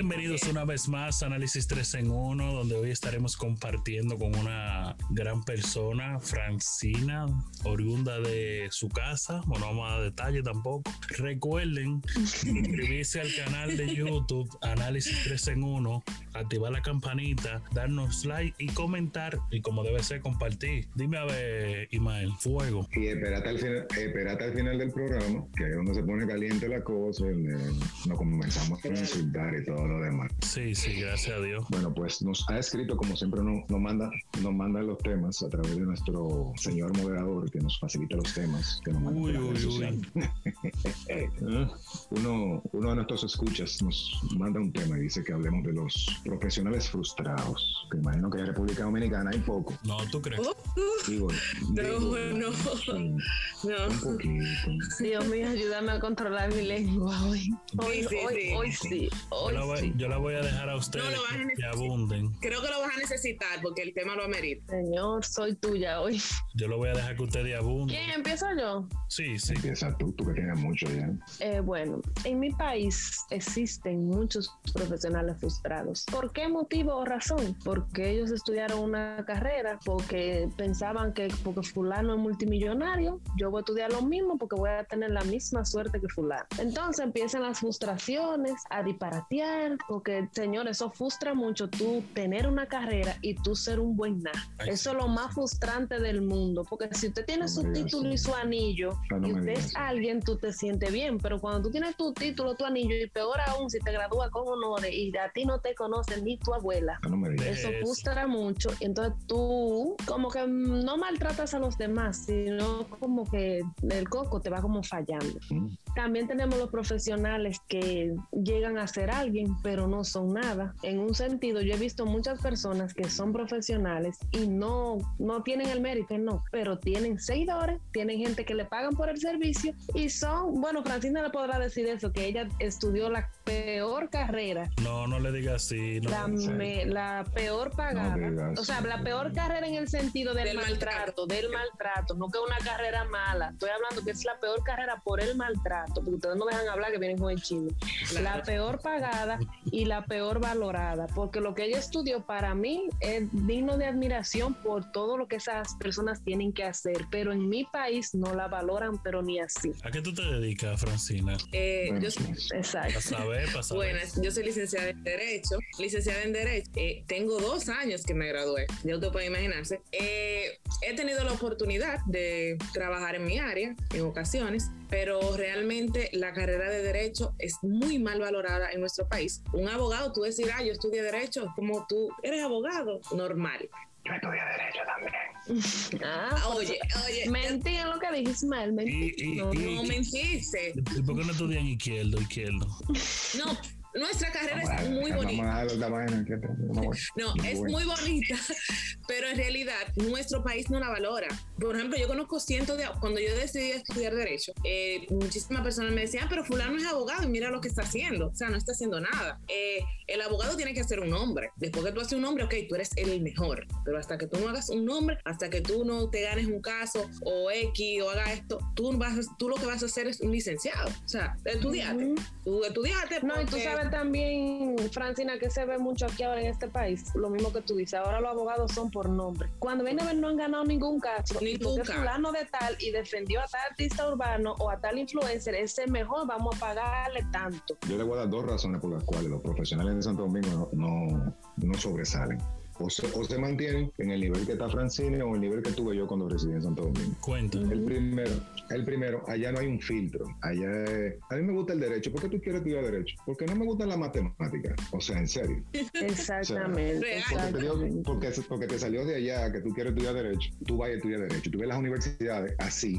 Bienvenidos una vez más a Análisis 3 en 1, donde hoy estaremos compartiendo con una gran persona, Francina, oriunda de su casa. Bueno, no vamos a dar detalle tampoco. Recuerden suscribirse al canal de YouTube Análisis 3 en 1, activar la campanita, darnos like y comentar. Y como debe ser, compartir. Dime a ver, Imael, fuego. Y espérate al final, espérate al final del programa, que es donde se pone caliente la cosa, y, nos comenzamos a insultar y todo lo demás. Sí, sí, gracias a Dios. Bueno, pues nos ha escrito, como siempre, nos, nos manda, nos manda los temas a través de nuestro señor moderador que nos facilita los temas, que nos manda Uy, uy, uy. uno, uno de nuestros escuchas nos manda un tema y dice que hablemos de los profesionales frustrados. Que imagino que en República Dominicana hay poco. No, ¿tú crees? Digo, No, digo, no. sí, No. un poquito. Dios mío, ayúdame a controlar mi lengua hoy. Hoy, Sí, sí, hoy, sí. hoy sí. Yo la, voy, sí. yo la voy a dejar a ustedes No lo vas a que abunden. Creo que lo vas a necesitar porque el tema lo amerita. Señor, soy tuya hoy. Yo lo voy a dejar que ustedes abunden. ¿Quién empiezo yo? Sí, sí. Empieza tú, tú que tienes mucho ya. Eh, bueno, en mi país existen muchos profesionales frustrados. ¿Por qué motivo o razón? Porque ellos estudiaron una carrera, porque pensaban que porque fulano es multimillonario, yo voy a estudiar lo mismo porque voy a tener la misma suerte que fulano. Entonces empiezan las frustraciones a disparatear, porque señor, eso frustra mucho tú tener una carrera y tú ser un buen nada. Eso es lo más frustrante del mundo, porque si usted tiene No su título y eso. su anillo, no y usted es alguien, tú te sientes bien, pero cuando tú tienes tu título, tu anillo, y peor aún si te gradúas con honores y a ti no te conoce ni tu abuela, Ah, No me digas. eso frustra mucho. Entonces tú como que no maltratas a los demás, sino como que el coco te va como fallando. Mm. También tenemos los profesionales que llegan a ser alguien, pero no son nada. En un sentido, yo he visto muchas personas que son profesionales y no, no tienen el mérito, no, pero tienen seguidores, tienen gente que le pagan por el servicio y son, bueno, Francina le podrá decir eso, que ella estudió la peor carrera No, no le digas así. No. la, sí. me- la peor pagada. No digas. o sea, la peor carrera en el sentido del, Del maltrato, maltrato. del maltrato, no que una carrera mala. Estoy hablando que es la peor carrera por el maltrato, porque ustedes no dejan hablar que vienen con el chino. La peor pagada y la peor valorada, porque lo que ella estudió para mí es digno de admiración por todo lo que esas personas tienen que hacer, pero en mi país no la valoran, pero ni así. ¿A qué tú te dedicas, Francina? Eh, Bueno, yo, sí. Exacto. Para saber, para saber. buenas, yo soy licenciada en Derecho. Licenciada en Derecho. Eh, tengo dos años que me gradué. Ya usted puede imaginarse. Eh, he tenido la oportunidad de trabajar en mi área en ocasiones, pero realmente la carrera de Derecho es muy mal valorada en nuestro país. Un abogado, tú decir, ah, yo estudié Derecho, como tú eres abogado, normal. Yo estudié Derecho también. Ah, Ah, Oye, oye, mentí en lo que dije, Ismael, mentí. Y, y, no, y- no mentiste. ¿y ¿Por qué no estudian izquierdo, izquierdo? No, nuestra carrera es muy vamos bonita. a dar la vaina que te- no es muy bonita, pero en realidad nuestro país no la valora. Por ejemplo, yo conozco cientos de... Cuando yo decidí estudiar Derecho, eh, muchísimas personas me decían, "Ah, pero fulano es abogado y mira lo que está haciendo. O sea, no está haciendo nada. Eh, el abogado tiene que ser un hombre. Después que tú haces un hombre, ok, tú eres el mejor. Pero hasta que tú no hagas un nombre, hasta que tú no te ganes un caso o X o haga esto, tú, vas, a- tú lo que vas a hacer es un licenciado. O sea, estudiate. Ujú. Tú estudiate. No, y tú porque- sabes también, Francina, que se ve mucho aquí ahora en este país, lo mismo que tú dices, ahora los abogados son por nombre. Cuando viene a ver no han ganado ningún caso, y Ningún fulano de tal y defendió a tal artista urbano o a tal influencer, ese es mejor, vamos a pagarle tanto. Yo le voy a dar dos razones por las cuales los profesionales de Santo Domingo no, no, no sobresalen. O se, o se mantienen en el nivel que está Francine o en el nivel que tuve yo cuando residí en Santo Domingo. Cuenta. El primero, el primero, allá no hay un filtro. Allá es- a mí me gusta el derecho. ¿Por qué tú quieres estudiar derecho? Porque no me gusta la matemática. O sea, en serio. Exactamente. Porque te, dio- exactamente. porque, porque te salió de allá que tú quieres estudiar derecho, tú vas a estudiar derecho. Tú ves las universidades así,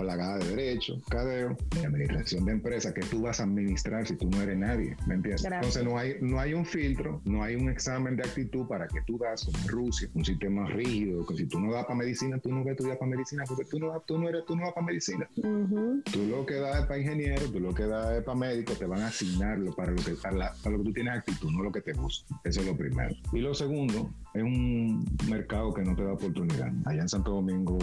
plagadas de derecho, cadeo, de administración de empresas que tú vas a administrar si tú no eres nadie, ¿me entiendes? Gracias. Entonces no hay, no hay un filtro, no hay un examen de actitud para que tú das como en Rusia, un sistema rígido, que si tú no das para medicina, tú no vas a estudiar para medicina, porque tú no, tú no eres, tú no vas para medicina. Ujú. Tú lo que das es para ingeniero, tú lo que das es para médico, te van a asignarlo para lo que, para, la- para lo que tú tienes actitud, no lo que te gusta. Eso es lo primero. Y lo segundo, es un mercado que no te da oportunidad. Allá en Santo Domingo,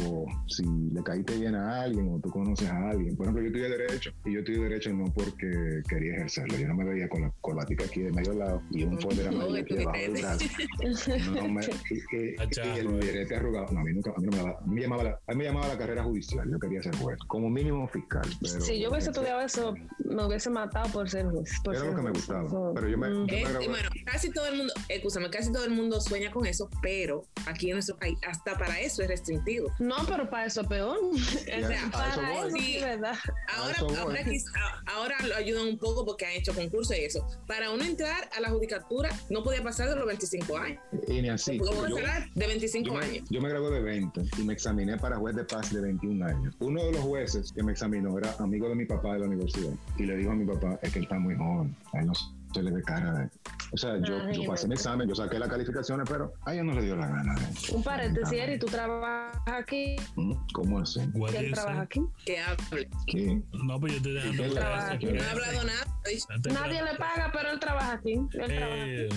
si le caíste bien a alguien o tú conoces a alguien, por ejemplo, yo estudié Derecho y yo estudié Derecho no porque quería ejercerlo. Yo no me veía con la corbatica aquí de medio lado y un folder amarillo aquí debajo del brazo. No me, y, y- y el birrete arrugado. No, a mí nunca, a mí, no me, daba- a mí me llamaba la, a mí me llamaba la carrera judicial. Yo quería ser juez, como mínimo fiscal. Pero, Si yo hubiese estudiado eso, me hubiese matado por ser juez. por Era ser lo que me juez. gustaba. So, Pero yo me, mm. yo me Es- gradué- bueno, casi todo el mundo, escúchame, casi todo el mundo sueña con eso, pero aquí en nuestro país, hasta para eso es restringido. No, pero para eso es peor. Ya, sea, a para eso eso, voy. sí, ¿verdad? Ahora, lo ayudan un poco porque han hecho concursos y eso. Para uno entrar a la judicatura no podía pasar de los 25 años. Y ni así. Yo- de 25 Yo me, años. yo me gradué de 20 y me examiné para juez de paz de 21 años. Uno de los jueces que me examinó era amigo de mi papá de la universidad y le dijo a mi papá, es que él está muy joven, él no se le ve cara de... O sea, yo, yo pasé mi examen, yo saqué las calificaciones, pero a ella no le dio la gana de... Un paréntesis, Eri, tú trabajas aquí. ¿Mm? ¿Cómo así? What ¿Quién do you trabaja say? aquí? Que hable. ¿Qué? No, pues yo estoy dejando ¿Quién claro trabaja eso, aquí? No ha hablado nada. Nadie que- le paga, pero él trabaja aquí. Él trabaja aquí. Eh,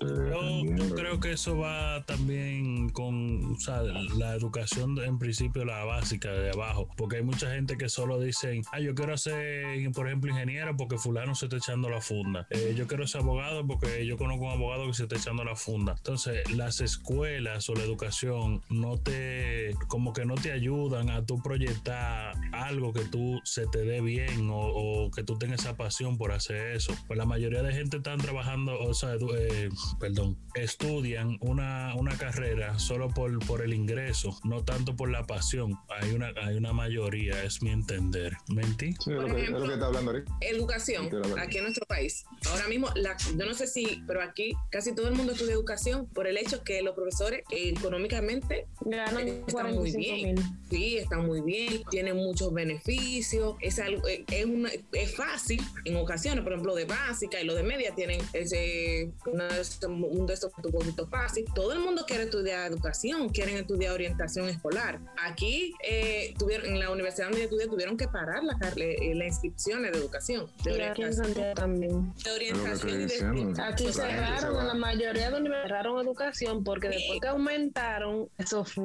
yo, yo creo que eso va también con o sea, la educación en principio la básica de abajo porque hay mucha gente que solo dicen ah yo quiero ser por ejemplo ingeniero porque fulano se está echando la funda Eh, yo quiero ser abogado porque yo conozco un abogado que se está echando la funda. Entonces las escuelas o la educación no te como que no te ayudan a tú proyectar algo que tú se te dé bien o, o que tú tengas esa pasión por hacer eso. Pues la mayoría de gente están trabajando o sea edu- eh, perdón estudian una, una carrera solo por, por el ingreso no tanto por la pasión. Hay una hay una mayoría es mi entender. Mentí Sí, es lo, que, es ejemplo, lo que está hablando ahorita. Educación, aquí en nuestro país. Ahora mismo, la, yo no sé si, pero aquí casi todo el mundo estudia educación por el hecho que los profesores eh, económicamente Ganan están muy 45 bien. Sí, están muy bien, tienen muchos beneficios, es algo, eh, es, una- es fácil en ocasiones, por ejemplo, de básica y lo de media tienen ese, una de esos- un de estos un poquito fácil. Todo el mundo quiere estudiar educación, quieren estudiar orientación escolar. Aquí eh, tuvieron, en la universidad donde yo estudié tuvieron que parar la, car- eh, las inscripciones de educación, de Y aquí en Santiago también. de orientación estoy diciendo. Aquí Pues cerraron, en la mayoría de universidades cerraron educación porque después que aumentaron, eso fue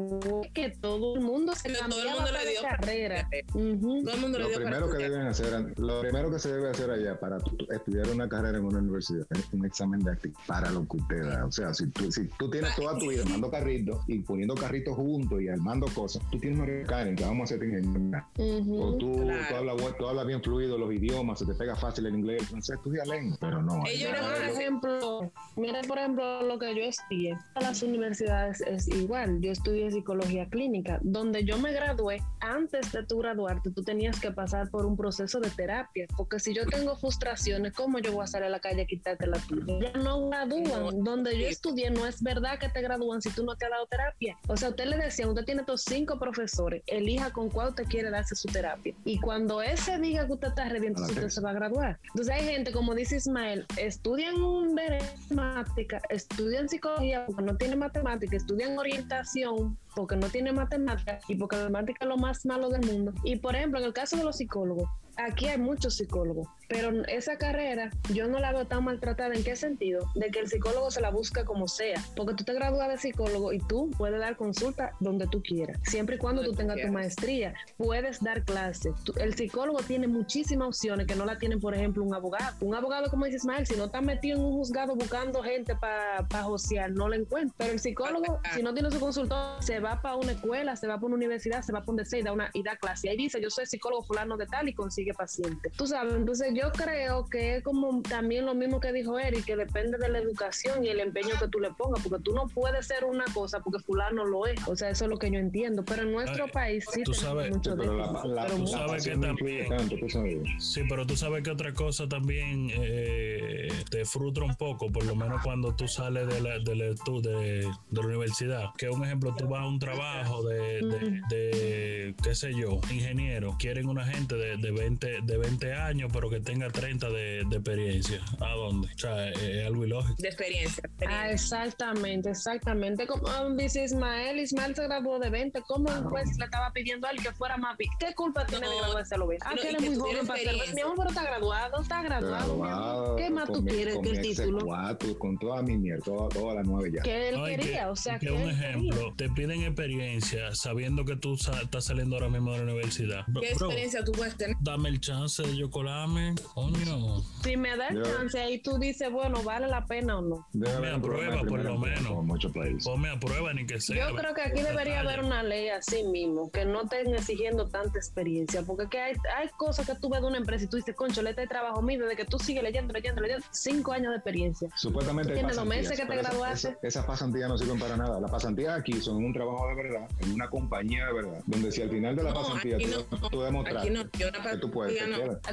que todo el mundo se todo el mundo le dio carrera. Todo el mundo le Lo dio para primero que deben hacer, lo primero que se debe hacer allá para estudiar una carrera en una universidad es un examen de actitud para lo que usted da. O sea, si tú, si tú tienes toda tu vida armando carritos y poniendo carritos juntos y armando cosas, tú tienes una en que vamos a hacer ingeniero. Ujú. O tú, Claro. tú, hablas, tú hablas bien fluido los idiomas, se te pega fácil el inglés, entonces estudia lengua. Pero no. Ellos Por ejemplo, mira por ejemplo lo que yo estudié. A las universidades es igual. Yo estudié psicología clínica, donde yo me gradué. Antes de tu graduarte, tú tenías que pasar por un proceso de terapia, porque si yo tengo frustraciones, ¿cómo yo voy a salir a la calle a quitarte la tuya? Ya no gradúan. Donde yo estudié, no es verdad que te gradúan si tú no te has dado terapia. O sea, usted le decía, usted tiene estos cinco profesores, elija con cuál usted quiere darse su terapia. Y cuando ese diga que usted está la usted se va a graduar. Entonces hay gente, como dice Ismael, estudian un matemática, estudian psicología porque no tienen matemática, estudian orientación porque no tienen matemática y porque la matemática es lo más malo del mundo. Y por ejemplo, en el caso de los psicólogos, aquí hay muchos psicólogos, pero esa carrera yo no la veo tan maltratada. ¿En qué sentido? De que el psicólogo se la busca como sea, porque tú te gradúas de psicólogo y tú puedes dar consulta donde tú quieras, siempre y cuando tú tengas tu maestría, puedes dar clases. El psicólogo tiene muchísimas opciones que no la tienen, por ejemplo, un abogado. Un abogado, como dice Ismael, si no está metido en un juzgado buscando gente para pa josear, no lo encuentra. Pero el psicólogo, si no tiene su consultor, se va para una escuela, se va para una universidad, se va para donde sea y da, una, y da clase. Y ahí dice, yo soy psicólogo fulano de tal y consigue paciente. Tú sabes, entonces yo creo que es como también lo mismo que dijo Eric, que depende de la educación y el empeño que tú le pongas, porque tú no puedes ser una cosa porque fulano lo es. O sea, eso es lo que yo entiendo. Pero en nuestro Ay, país sí tú sabes, mucho de Pero la, la, pero mucho. sabes que también- tanto, tú sabes. Sí, pero tú sabes que otra cosa también eh, te frustra un poco, por lo menos cuando tú sales de la, de la, de, de la universidad. Que un ejemplo, tú vas a un trabajo de, de, de, qué sé yo, ingeniero. Quieren una gente de, de, 20, de 20 años, pero que tenga 30 de, de experiencia. ¿A dónde? O sea, es algo ilógico. De experiencia. Ah, exactamente, exactamente. Como um, dice Ismael, Ismael se graduó de 20. ¿Cómo un juez le estaba pidiendo a él que fuera más ¿Qué culpa tiene de No, graduarse a los 20? Ah, no, que él es muy joven para hacerlo. Mi experiencia. amor, pero está graduado, está graduado. Graduado, ¿Qué más tú mi- quieres que el título? C4, con toda mi mierda, toda, toda la nueve ya. Que él No, quería, que- o sea, que que un él ejemplo, te piden experiencia sabiendo que tú sa- estás saliendo ahora mismo de la universidad. Bro, ¿Qué experiencia tú puedes tener? dame el chance de yo colarme, coño. Si me da el Yo- chance, ahí tú dices, bueno, ¿vale la pena o no? Me aprueba, por lo menos. Como muchos países. Ponme a prueba ni que sea. Yo creo que aquí debería detalle. haber una ley así mismo, que no estén exigiendo tanta experiencia, porque que hay, hay cosas que tú ves de una empresa y tú dices, concho, este trabajo mío, desde que tú sigues leyendo, leyendo, leyendo, cinco años de experiencia. Supuestamente Tienes dos pasantías, meses que te graduaste. esa- Esas pasantías no sirven para nada. Las pasantías aquí son un trabajo de verdad, en una compañía de verdad, donde si al final de la No, pasantía tú, no. tú demostraste Aquí no. Yo una que tú puedes.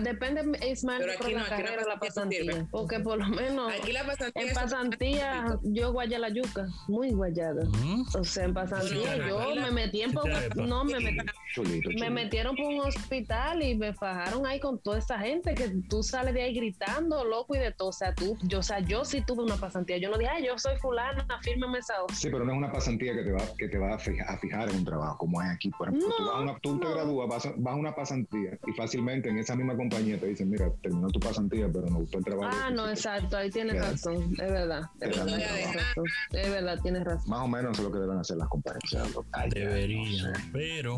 Depende, Ismael, Pero aquí no, la aquí la carrera de la pasantía pasantía, porque por lo menos Aquí la pasantía en pasantía yo guayé la yuca, muy guayada. O sea, en pasantía Bueno, yo la- me metí en poco- te- no me metí, Chulito, me chulito. metieron por un hospital y me fajaron ahí con toda esa gente que tú sales de ahí gritando, loco y de todo. O sea, tú, yo, o sea, yo sí tuve una pasantía. Yo no dije, ay, yo soy fulana, fírmeme esa hoja. Sí, pero no es una pasantía que te va, que te va a, fijar, a fijar en un trabajo, como es aquí. Por ejemplo, tú, vas a una- tú te no. gradúas, vas a, vas a una pasantía y fácilmente en esa misma compañía te dicen, mira, terminó tu pasantía, pero me gustó el trabajo. Ah, no, hiciste". exacto, ahí tienes razón, es verdad. Es verdad, tienes razón. Es verdad, tienes razón. Más o menos es lo que deben hacer las compañías. Ay, ya, Debería, no sé. pero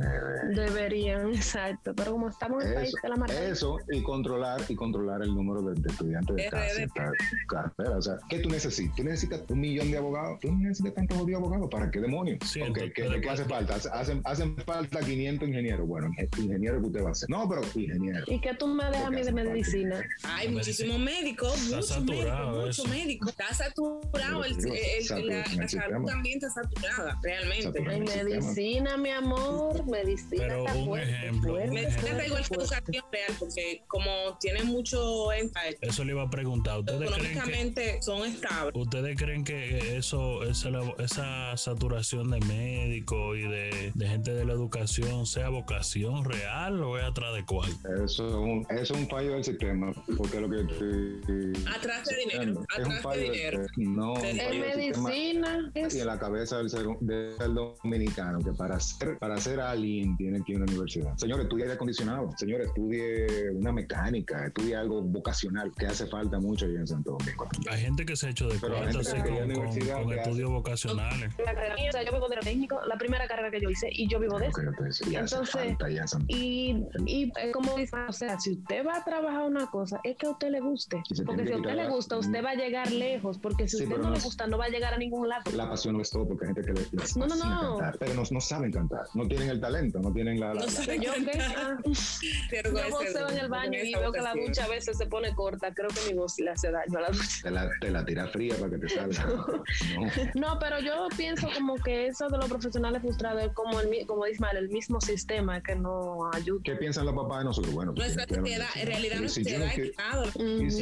Deberían, exacto. Pero como estamos en el país Eso, de la maravilla. eso y controlar y controlar el número de, de estudiantes de cada carrera. O sea, ¿qué tú necesitas? ¿Tú necesitas un millón de abogados? ¿Tú no necesitas tantos jodidos abogados? ¿Para qué demonios? Sí, Ok, entonces, ¿qué, ¿qué hace falta? Hace- Hacen, hacen falta 500 ingenieros. Bueno, inge- ingeniero que usted va a hacer. No, pero ingeniero. ¿Y qué tú me dejas a mí de medicina? Hay Medicina. muchísimos médicos, Está muchos saturado médicos, muchos eso. médicos. Está saturado, el, el- la, el la salud también está saturada, realmente. Sistema. medicina, mi amor, medicina. Pero está un fuerte, ejemplo, fuerte, Medicina está igual que educación real, porque como tiene mucho énfasis, eso le iba a preguntar. ¿Ustedes creen que, económicamente son estables. ¿Ustedes creen que eso, esa, esa saturación de médicos y de, de gente de la educación sea vocación real o es atrás de cuál? Eso es, un, eso es un fallo del sistema, porque lo que estoy Atrás de dinero, es un atrás de fallo del- dinero. no, En medicina, es- y en la cabeza del, ser, del dominicano que para ser para ser alguien tiene que ir a una universidad. Señor, estudie aire acondicionado. Señor, estudie una mecánica, estudie algo vocacional que hace falta mucho ahí en Santo Domingo. Hay gente que se ha hecho de que con, va a la con- universidad con estudios vocacionales. la carrera o sea, yo vivo de lo técnico, la primera carrera que yo hice y yo vivo de eso. te Entonces, falta Y, y eh, como dice, o sea, si usted va a trabajar una cosa, es que a usted le guste. Porque si a usted le gusta, usted va a llegar lejos. Porque si Sí, a usted no no le gusta, no va a llegar a ningún lado. La pasión no es todo porque hay gente que le, les No, no, no. cantar, pero no, no saben cantar, no tienen el talento, no tienen la... la- No la- Yo ah, Pero yo voceo en el baño y veo que la ducha a veces se pone corta. Creo que mi voz le hace daño a la ducha. te, la, te la tira fría para que te salga. No. No, pero yo pienso como que eso de los profesionales frustrados es como, el, como Ismael, el mismo sistema que no ayuda. ¿Qué piensan los papás de nosotros? Bueno, tú Nuestra la sociedad, en realidad si yo no. Y si,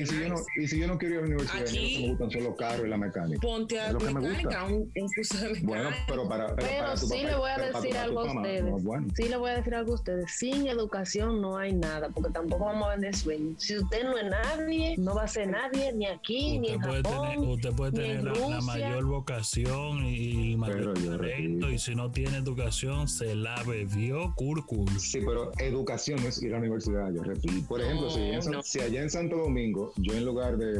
y si yo no, y si yo no quiero ir a la universidad, Aquí- a mí no me gustan solo carros y la mecánica. Ponte a Es lo que me mecánica, gusta. un, un curso de mecánica. Bueno, pero para, pero Pero para tu sí papá, le voy a decir tu algo a ustedes. no, bueno. Sí le voy a decir algo a ustedes. Sin educación no hay nada, porque tampoco vamos a vender sueños. Si usted no es nadie, no va a ser nadie, ni aquí, ni Usted en puede Japón. tener, usted puede ni en tener la, la Rusia. mayor vocación y el mayor Pero yo talento y si no tiene educación se la bebió curcul. Sí, pero educación no es ir a la universidad, yo repito. Por ejemplo, si, allá en San- No. si allá en Santo Domingo, yo en lugar de,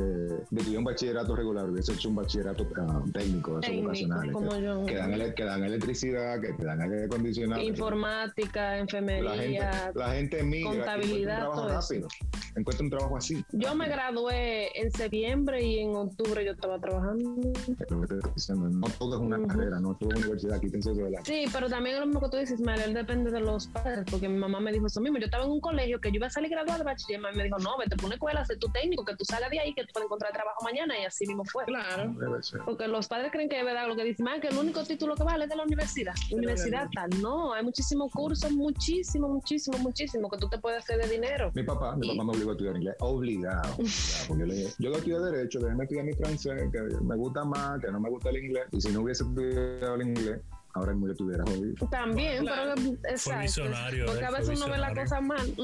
de un bachillerato regular, hubiese hecho un bachillerato ah, técnico, esos vocacionales, como que, que dan, ele- que dan electricidad, que te dan aire acondicionado. Informática, La gente, enfermería. la gente migra y contabilidad, un trabajo rápido. Encuentra un trabajo así. Yo me gradué en septiembre y en octubre yo estaba trabajando. Te estoy diciendo. No todo es una carrera, no todo es universidad. Quítense eso de la. Sí, pero también es lo mismo que tú dices, Ismael, depende de los padres, porque mi mamá me dijo eso mismo. Yo estaba en un colegio que yo iba a salir graduada de bachiller, y mi mamá me dijo, no, vete por una escuela, sé tu técnico, que tú salgas de ahí, que tú puedes encontrar trabajo mañana, y así mismo fue. Claro. Debe ser. Porque los padres creen que es verdad lo que dicen, "Ah, que el único título que vale es de la universidad. Universidad tal. No, hay muchísimos cursos, muchísimo, muchísimo, muchísimo que tú te puedes hacer de dinero. Mi papá, mi Y- papá me obligó a estudiar inglés, obligado. obligado, porque yo le dije, yo voy a estudiar Derecho, déjeme estudiar mi francés, que me gusta más, que no me gusta el inglés. Y si no hubiese estudiado el inglés, ahora mismo yo estuviera jodido. También, Claro. pero exacto. visionario, Porque a veces uno ve la cosa mal.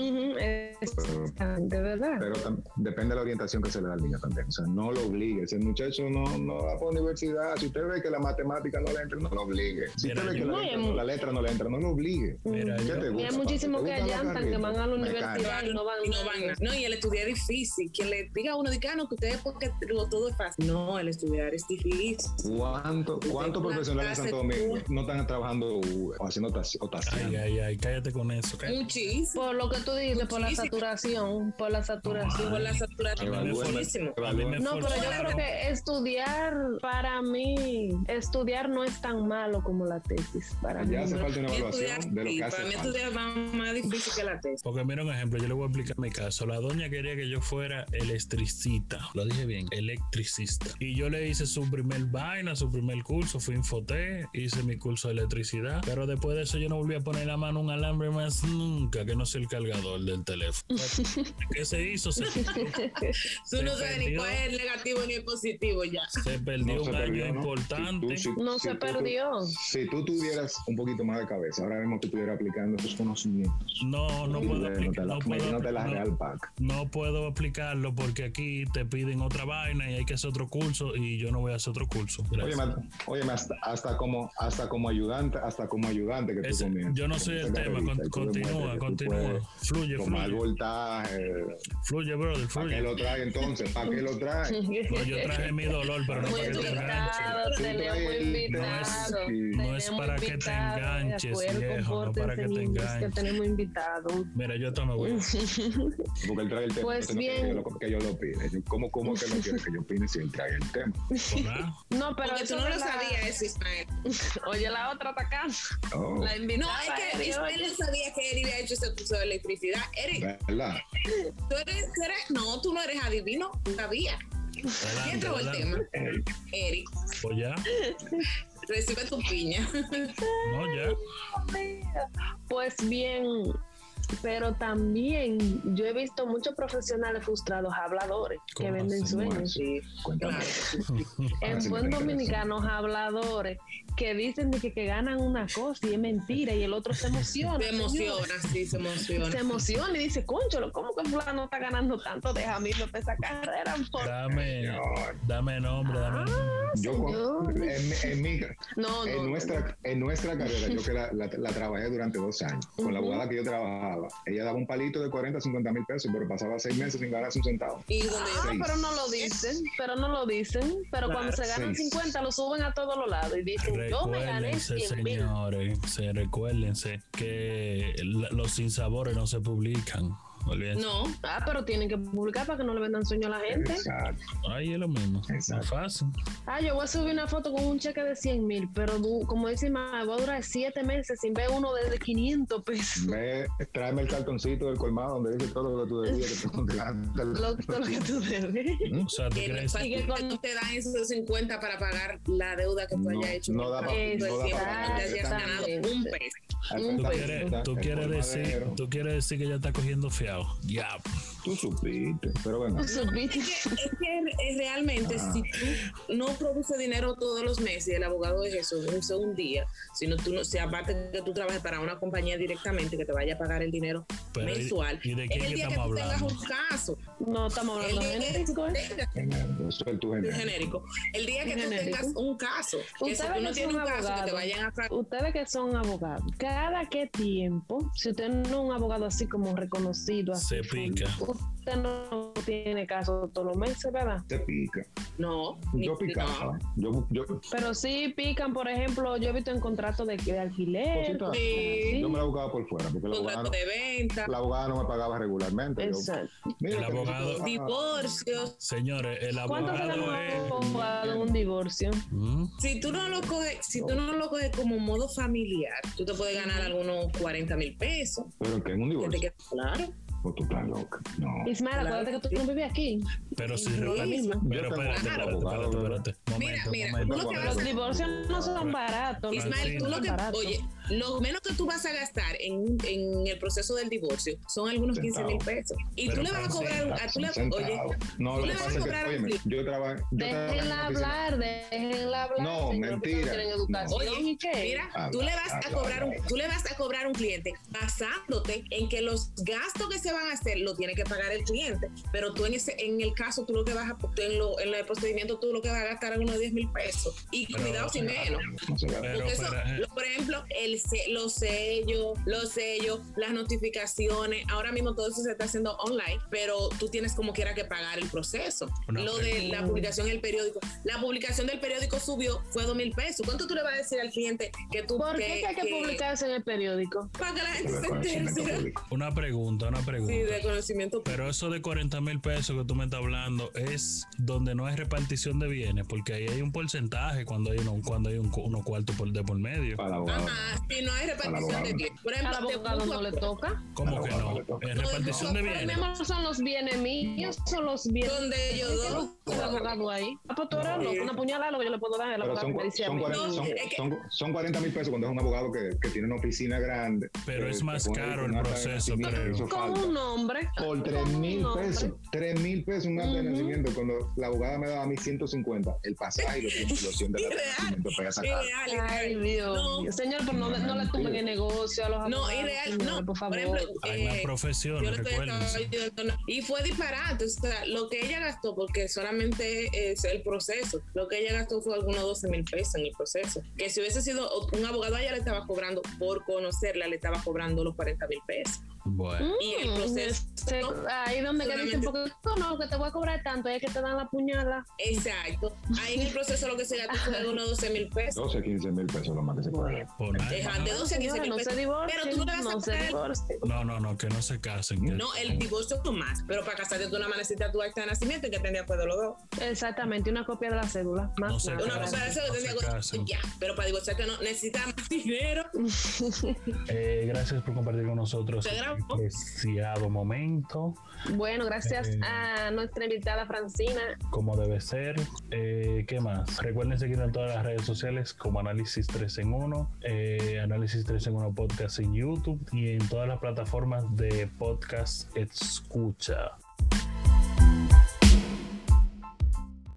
Es- de verdad. Pero tam- depende de la orientación que se le da al niño también. O sea, no lo obligue. Si el muchacho no, no va para universidad, si usted ve que la matemática no le entra, no lo obligue. Si Mira, usted ve que la, letra, la no le entra, no lo obligue. Mira, ¿Qué yo- te Y gusta, hay muchísimos ¿Te que la allantan, que van a la universidad y no van y no van. No, y el estudiar es difícil. Que le diga a uno, diga, "Ah, no, que ustedes porque lo- todo es fácil. No, el estudiar es difícil. ¿Cuánto- ¿Cuántos Una profesionales de Santo Domingo no están trabajando o haciendo tas- o Ay, ay, ay, cállate con eso. cállate. Muchísimo. Por lo que tú dices, por la saturación, por la saturación. Por la saturación. Mí. No, pero yo creo que estudiar, para mí, estudiar no es tan malo como la tesis. Para mí. Ya hace falta una Estudiar, de lo sí, que para mí estudiar va más difícil que la tesis. Porque mira un ejemplo, yo le voy a explicar mi caso. La doña quería que yo fuera electricista. Lo dije bien, electricista. Y yo le hice su primer vaina, su primer curso, fui infoté, hice mi curso de electricidad. Pero después de eso yo no volví a poner la mano en un alambre más nunca, que no sea el cargador del teléfono. ¿Qué se hizo? Se, Tú no sabes ni cuál es el negativo ni el positivo ya. se perdió No se un año perdió, ¿no? importante. Si tú- si- No si se tú- perdió. Si tú tuvieras un poquito más de cabeza, ahora mismo tú estuvieras aplicando esos conocimientos. No, no puedo Metiéndote aplicar. la- No puedo, no- aplicarlo porque aquí te piden otra vaina y hay que hacer otro curso y yo no voy a hacer otro curso. Oye, óyeme, hasta, hasta como hasta como ayudante, hasta como ayudante que tú Ese- comienzas. yo no soy el tema, con- tú continúa, tú continúa. Fluye, Tomar fluye. voltaje. Fluye, brother, ¿Para qué fluye. lo trae entonces? ¿Para qué lo trae? No, yo traje mi dolor, pero no Muy para que te enganches. Tú no es para que te enganches, viejo, no para que te enganches. Que tenemos invitado. Mira, yo también voy. Porque él trae el tema. Pues no bien. que yo lo- opine. ¿Cómo, ¿Cómo que no quiere que yo opine si él trae el tema? No, pero tú no lo sabías eso, Ismael. Oye, la otra atacando. Oh, La No, es que oye. no sabía que Eri había hecho ese curso de electricidad. Eri, ¿Verdad? tú eres, tú eres- no, tú no eres adivino, sabía. ¿Quién Adelante, trajo el tema? adelante. Eri, Pues ya, recibe tu piña. no, ya. Pues bien, pero también yo he visto muchos profesionales frustrados, habladores, que ¿Cómo venden sueños. Sí. En buen dominicanos habladores que dicen de que, que ganan una cosa y es mentira y el otro se emociona. Se señor. emociona, sí, se emociona. Se emociona y dice, concholo, ¿cómo que fulano está ganando tanto? Déjame irme para esa carrera. por-". Dame, Señor. dame nombre, dame nombre. Yo con- en, en mi, No, en, no, nuestra, en nuestra carrera, yo que la, la- la trabajé durante dos años, con la abogada que yo trabajaba, ella daba un palito de 40, 50 mil pesos, pero pasaba seis meses sin ganarse un centavo. Y donde yo Ah, pero no lo dicen, pero no lo dicen. Pero Claro. cuando se ganan Seis. 50 lo suben a todos los lados y dicen, yo me gané Recuérdense, 100 mil. señores, se recuérdense que los sinsabores no se publican. Olvídense. No, Ah, pero tienen que publicar para que no le vendan sueño a la gente. Exacto. Ahí es lo mismo. Exacto. Más fácil. Ah, yo voy a subir una foto con un cheque de 100 mil, pero du- como dice ma, voy a durar 7 meses sin ver uno desde 500 pesos. Ve, tráeme el cartoncito del colmado donde dice todo lo que tú debías que. Lo, todo lo que tú debes. O sea, tú que Y que no te dan esos 50 para pagar la deuda que tú No, hayas hecho. no da pa- Tú no da decías pa- que te hayas ganado un peso. Tú quieres, tú quieres decir, tú quieres decir que ya está cogiendo fiado. Ya. Tú supiste, pero bueno. Tú supiste. Es que, es que realmente Ah. si tú no produces dinero todos los meses y el abogado es eso, es un día, sino tú no, si aparte que tú trabajes para una compañía directamente que te vaya a pagar el dinero Pero, ¿y- mensual, y de es el día que tú tengas un caso, No estamos hablando que genérico, ¿eh? tengas Eso es tu un género. genérico, el día que tú Genérico. tengas un caso, que si Ustedes tú no que tienes son un caso que te abogados. vayan a pagar, Ustedes que son abogados, ¿cada qué tiempo, si usted no es un abogado así como reconocido, así, Se pica. Usted no tiene caso todos los meses, ¿verdad? Te pica. no, Yo picaba. Yo, yo, Pero sí pican, por ejemplo, yo he visto en contratos de, de alquiler. Sí. yo me la buscaba por fuera, porque la abogada, contrato no, de venta, la abogada no me pagaba regularmente. Yo, Exacto. mira, El que abogado- divorcios, Señores, el ¿Cuánto se abogado es. un abogado divorcio? ¿Mm? Si tú no lo coges, si tú no lo coges como modo familiar, tú te puedes ganar algunos 40 mil pesos. Pero que en un Que divorcio. queda claro. Tú estás loca. No. Ismael, Claro acuérdate que tú no vives aquí. Pero si Sí. misma. Pero espérate, espérate, espérate, espérate. Momento, Mira, mira, momento. tú lo que vas a Los divorcios no son baratos. Ismael, tú lo que, oye, lo menos que tú vas a gastar en, en el proceso del divorcio son algunos 15 mil pesos. Y Pero tú le vas a cobrar, a, tú le, oye, no, tú lo le vas a pasa es que, cobrar a un yo trabajo. Déjenla hablar, déjenla hablar. No, mentira. educación Oye, mira, Habla, tú le vas a habla, cobrar un, habla. tú le vas a cobrar a un cliente basándote en que los gastos que se van a hacer lo tiene que pagar el cliente, pero tú en ese, en el caso tú lo que vas a en, lo, en el procedimiento tú lo que vas a gastar es unos 10 mil pesos y Pero, cuidado sin menos. No Porque eso, eh, por ejemplo, el se- los sellos, los sellos, las notificaciones, ahora mismo todo eso se está haciendo online, pero tú tienes como quiera que pagar el proceso. Una lo de la publicación en el periódico. La publicación del periódico subió, fue dos mil pesos. ¿Cuánto tú le vas a decir al cliente que tú ¿Por qué que hay que publicarse en el periódico? Para que la gente se entere. una pregunta, una pregunta. Sí, de conocimiento. Pero eso de 40 mil pesos que tú me estás hablando es donde no hay repartición de bienes, porque ahí hay un porcentaje cuando hay uno, cuando hay un, unos cuartos por, de por medio. Para. Ajá, si no hay repartición de bien. Por Al ejemplo, te abogado no le toca. ¿Cómo que no? Es repartición de bienes. son los bienes míos, son los bienes. Son de ellos ¿Qué dos. busca el abogado ahí? Ah, pues tú eres loco, una puñalada lo que yo le puedo dar al Pero abogado me dice son, mí. 40, son, No, es que- son- son 40 mil pesos cuando es un abogado que, que tiene una oficina grande. Pero que es más caro el proceso, creo. eso Con un nombre. Por Con 3 un mil pesos. 3 mil pesos un acta de nacimiento. Cuando la abogada me daba a mí 150, el pasaje y los 100 los 100 de la Irreal. nacimiento para sacar. Irreal, Ay. Dios. Señor, pero no, no le tumben el negocio a los No, abogados. irreal, señor, no. Por favor. ejemplo, Hay más eh, profesiones, ayudando. Y fue disparate. O sea, lo que ella gastó, porque solamente es el proceso, lo que ella gastó fue algunos 12 mil pesos en el proceso. Que si hubiese sido un abogado, a ella le estaba cobrando, por conocerla, le estaba cobrando los 40 mil pesos. Bueno, Y el Mm, proceso. ese- ahí donde que dicen, porque no, que te voy a cobrar tanto, es que te dan la puñalada. Exacto. Ahí en el proceso lo que se gastó fue algunos 12 mil pesos. 12, 15 mil pesos lo más que se puede. por nada. Deja de 12 a 15 Señora, mil no se pesos. divorcien, Pero tú no vas a no se. No, no, no, que no se casen. que- No, el divorcio tú más, pero para casarte tú nada más necesitas tu acta de nacimiento y que de acuerdo los dos. Exactamente, una copia de la cédula. Más No se nada. Una cosa de se acuerdo. casen. Ya, pero para divorciarte no necesitas más dinero. Eh, gracias por compartir con nosotros este preciado momento, Bueno, gracias Eh. a nuestra invitada Francina. como debe ser. Eh, ¿Qué más? Recuerden seguirnos en todas las redes sociales como Análisis 3 en 1, eh, Análisis 3 en 1 Podcast en YouTube y en todas las plataformas de podcast Escucha.